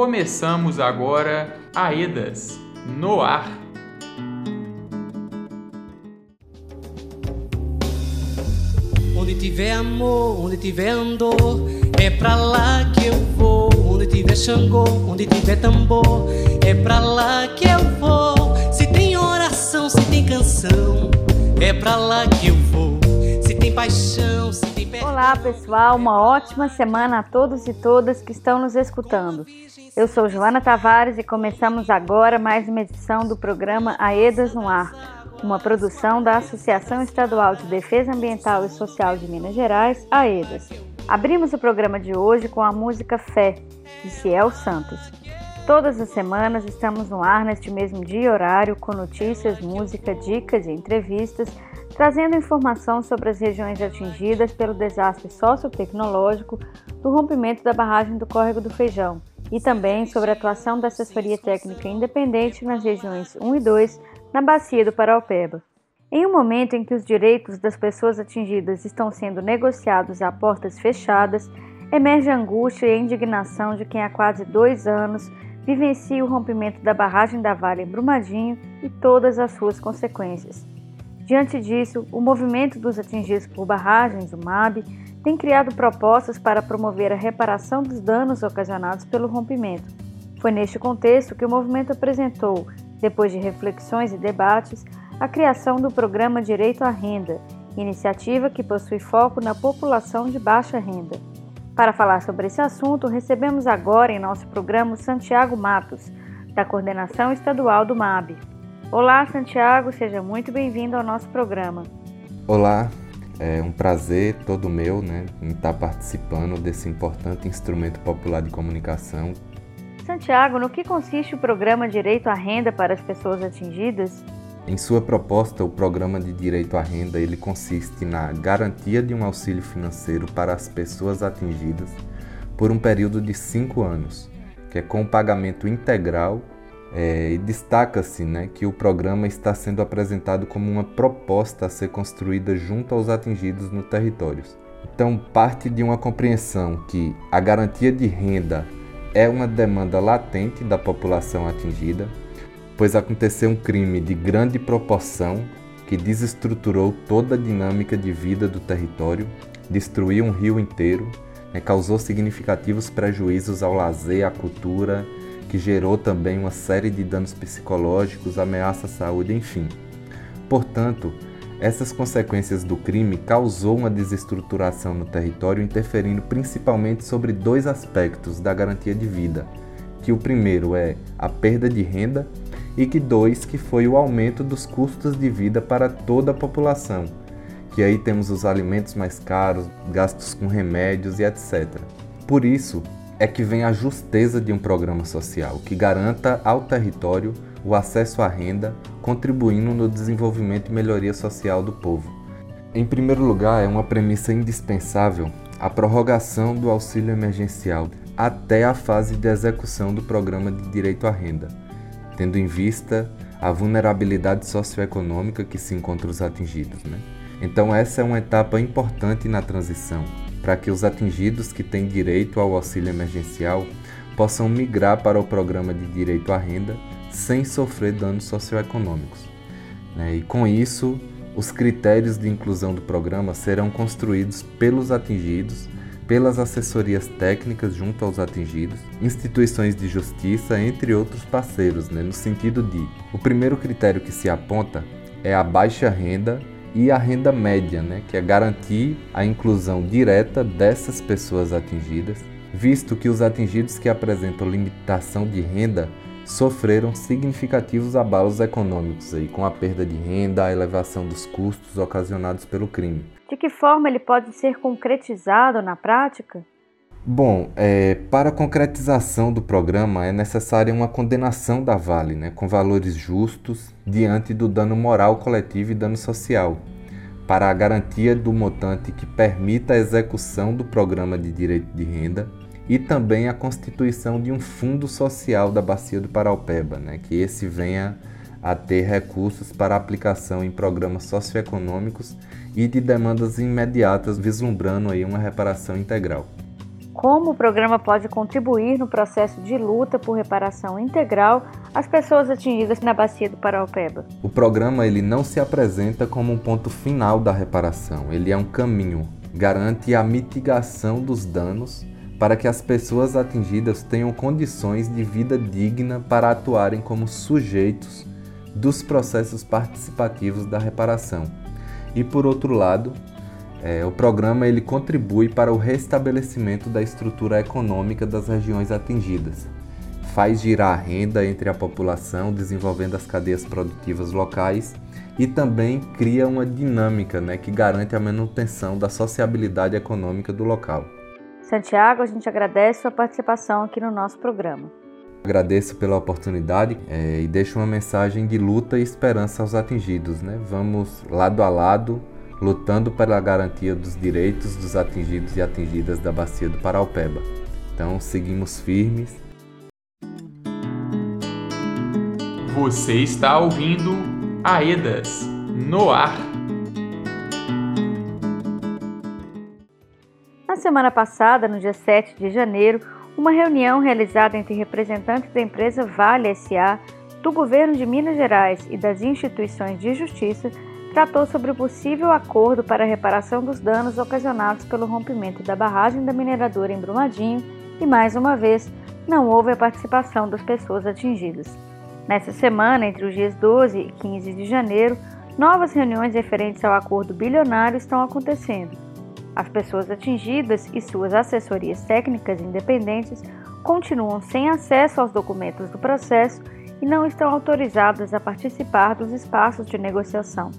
começamos agora Aedas no ar. Onde tiver amor, onde tiver andor, é pra lá que eu vou. Onde tiver Xangô, onde tiver tambor, é pra lá que eu vou. Se tem oração, se tem canção, é pra lá que eu vou. Paixão, se tem perdão. Olá pessoal, uma ótima semana a todos e todas que estão nos escutando. Eu sou Joana Tavares e começamos agora mais uma edição do programa Aedas no Ar, uma produção da Associação Estadual de Defesa Ambiental e Social de Minas Gerais, AEDAS. Abrimos o programa de hoje com a música Fé, de Ciel Santos. Todas as semanas estamos no ar neste mesmo dia e horário com notícias, música, dicas e entrevistas, trazendo informação sobre as regiões atingidas pelo desastre sociotecnológico do rompimento da barragem do Córrego do Feijão e também sobre a atuação da assessoria técnica independente nas regiões 1 e 2 na bacia do Paraupeba. Em um momento em que os direitos das pessoas atingidas estão sendo negociados a portas fechadas, emerge a angústia e a indignação de quem há quase dois anos vivencia o rompimento da barragem da Vale em Brumadinho e todas as suas consequências. Diante disso, o movimento dos atingidos por barragens, o MAB, tem criado propostas para promover a reparação dos danos ocasionados pelo rompimento. Foi neste contexto que o movimento apresentou, depois de reflexões e debates, a criação do programa Direito à Renda, iniciativa que possui foco na população de baixa renda. Para falar sobre esse assunto, recebemos agora em nosso programa Santiago Matos, da Coordenação Estadual do MAB. Olá, Santiago, seja muito bem-vindo ao nosso programa. Olá, é um prazer todo meu né, em estar participando desse importante instrumento popular de comunicação. Santiago, no que consiste o programa Direito à Renda para as pessoas atingidas? Em sua proposta, o programa de direito à renda ele consiste na garantia de um auxílio financeiro para as pessoas atingidas por um período de cinco anos, que é com pagamento integral é, e destaca-se né, que o programa está sendo apresentado como uma proposta a ser construída junto aos atingidos no território. Então, parte de uma compreensão que a garantia de renda é uma demanda latente da população atingida, pois aconteceu um crime de grande proporção que desestruturou toda a dinâmica de vida do território, destruiu um rio inteiro, né, causou significativos prejuízos ao lazer, à cultura que gerou também uma série de danos psicológicos, ameaça à saúde, enfim. Portanto, essas consequências do crime causou uma desestruturação no território, interferindo principalmente sobre dois aspectos da garantia de vida, que o primeiro é a perda de renda e que dois que foi o aumento dos custos de vida para toda a população, que aí temos os alimentos mais caros, gastos com remédios e etc. Por isso, é que vem a justeza de um programa social que garanta ao território o acesso à renda, contribuindo no desenvolvimento e melhoria social do povo. Em primeiro lugar, é uma premissa indispensável a prorrogação do auxílio emergencial até a fase de execução do programa de direito à renda, tendo em vista a vulnerabilidade socioeconômica que se encontra os atingidos. Né? Então, essa é uma etapa importante na transição, para que os atingidos que têm direito ao auxílio emergencial possam migrar para o programa de direito à renda sem sofrer danos socioeconômicos. Né? E com isso, os critérios de inclusão do programa serão construídos pelos atingidos, pelas assessorias técnicas junto aos atingidos, instituições de justiça, entre outros parceiros, né? no sentido de: o primeiro critério que se aponta é a baixa renda e a renda média, né, que é garantir a inclusão direta dessas pessoas atingidas, visto que os atingidos que apresentam limitação de renda sofreram significativos abalos econômicos aí, com a perda de renda, a elevação dos custos ocasionados pelo crime. De que forma ele pode ser concretizado na prática? Bom, é, para a concretização do programa é necessária uma condenação da Vale, né, com valores justos diante do dano moral coletivo e dano social, para a garantia do montante que permita a execução do programa de direito de renda e também a constituição de um fundo social da Bacia do Paraupeba, né, que esse venha a ter recursos para aplicação em programas socioeconômicos e de demandas imediatas, vislumbrando aí uma reparação integral. Como o programa pode contribuir no processo de luta por reparação integral às pessoas atingidas na bacia do Paraupeba. O programa ele não se apresenta como um ponto final da reparação, ele é um caminho, garante a mitigação dos danos para que as pessoas atingidas tenham condições de vida digna para atuarem como sujeitos dos processos participativos da reparação. E por outro lado, é, o programa ele contribui para o restabelecimento da estrutura econômica das regiões atingidas, faz girar a renda entre a população, desenvolvendo as cadeias produtivas locais e também cria uma dinâmica né, que garante a manutenção da sociabilidade econômica do local. Santiago, a gente agradece sua participação aqui no nosso programa. Agradeço pela oportunidade é, e deixo uma mensagem de luta e esperança aos atingidos. Né? Vamos lado a lado lutando pela garantia dos direitos dos atingidos e atingidas da Bacia do Paraupeba. Então, seguimos firmes. Você está ouvindo Aedas no ar. Na semana passada, no dia 7 de janeiro, uma reunião realizada entre representantes da empresa Vale SA, do governo de Minas Gerais e das instituições de justiça tratou sobre o possível acordo para a reparação dos danos ocasionados pelo rompimento da barragem da mineradora em Brumadinho e, mais uma vez, não houve a participação das pessoas atingidas. Nessa semana, entre os dias 12 e 15 de janeiro, novas reuniões referentes ao acordo bilionário estão acontecendo. As pessoas atingidas e suas assessorias técnicas independentes continuam sem acesso aos documentos do processo e não estão autorizadas a participar dos espaços de negociação.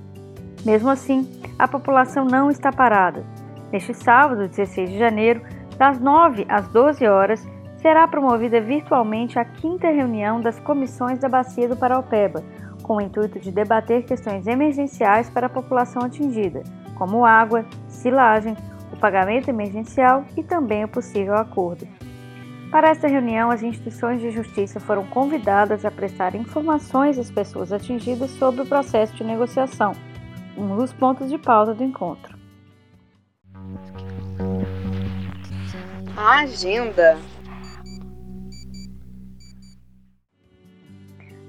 Mesmo assim, a população não está parada. Neste sábado, 16 de janeiro, das 9 às 12 horas, será promovida virtualmente a quinta reunião das comissões da Bacia do Paraupeba, com o intuito de debater questões emergenciais para a população atingida, como água, silagem, o pagamento emergencial e também o possível acordo. Para esta reunião, as instituições de justiça foram convidadas a prestar informações às pessoas atingidas sobre o processo de negociação um dos pontos de pauta do encontro. A agenda.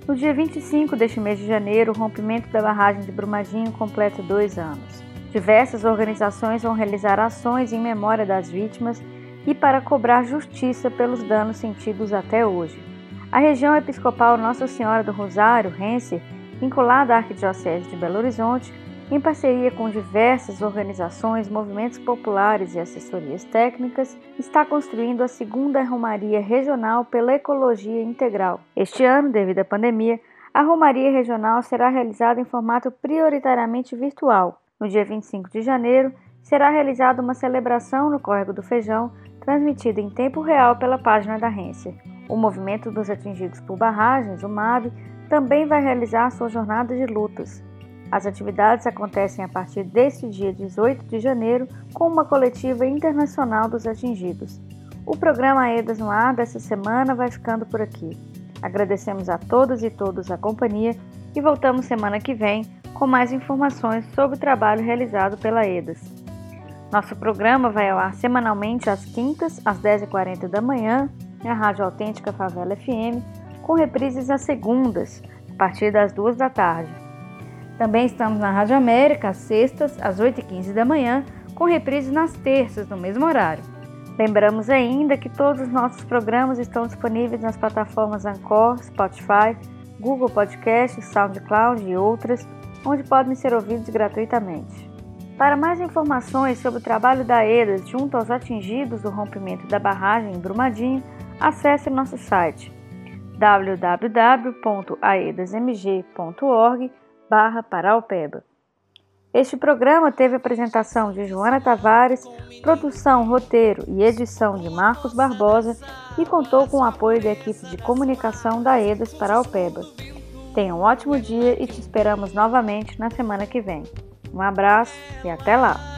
No dia 25 deste mês de janeiro, o rompimento da barragem de Brumadinho completa dois anos. Diversas organizações vão realizar ações em memória das vítimas e para cobrar justiça pelos danos sentidos até hoje. A região episcopal Nossa Senhora do Rosário, Rense, vinculada à Arquidiocese de Belo Horizonte, em parceria com diversas organizações, movimentos populares e assessorias técnicas, está construindo a segunda Romaria Regional pela Ecologia Integral. Este ano, devido à pandemia, a Romaria Regional será realizada em formato prioritariamente virtual. No dia 25 de janeiro, será realizada uma celebração no Córrego do Feijão, transmitida em tempo real pela página da Rense. O Movimento dos Atingidos por Barragens, o MAB, também vai realizar sua jornada de lutas. As atividades acontecem a partir deste dia 18 de janeiro com uma coletiva internacional dos atingidos. O programa EDAS no ar dessa semana vai ficando por aqui. Agradecemos a todas e todos a companhia e voltamos semana que vem com mais informações sobre o trabalho realizado pela EDAS. Nosso programa vai ao ar semanalmente às quintas, às 10h40 da manhã, na Rádio Autêntica Favela FM, com reprises às segundas, a partir das 2 da tarde. Também estamos na Rádio América, às sextas, às 8h15 da manhã, com reprise nas terças, no mesmo horário. Lembramos ainda que todos os nossos programas estão disponíveis nas plataformas Anchor, Spotify, Google Podcast, SoundCloud e outras, onde podem ser ouvidos gratuitamente. Para mais informações sobre o trabalho da EDAS junto aos atingidos do rompimento da barragem em Brumadinho, acesse nosso site www.aedasmg.org barra Paraupeba. Este programa teve apresentação de Joana Tavares, produção, roteiro e edição de Marcos Barbosa e contou com o apoio da equipe de comunicação da EDAS Paraupeba. Tenha um ótimo dia e te esperamos novamente na semana que vem. Um abraço e até lá!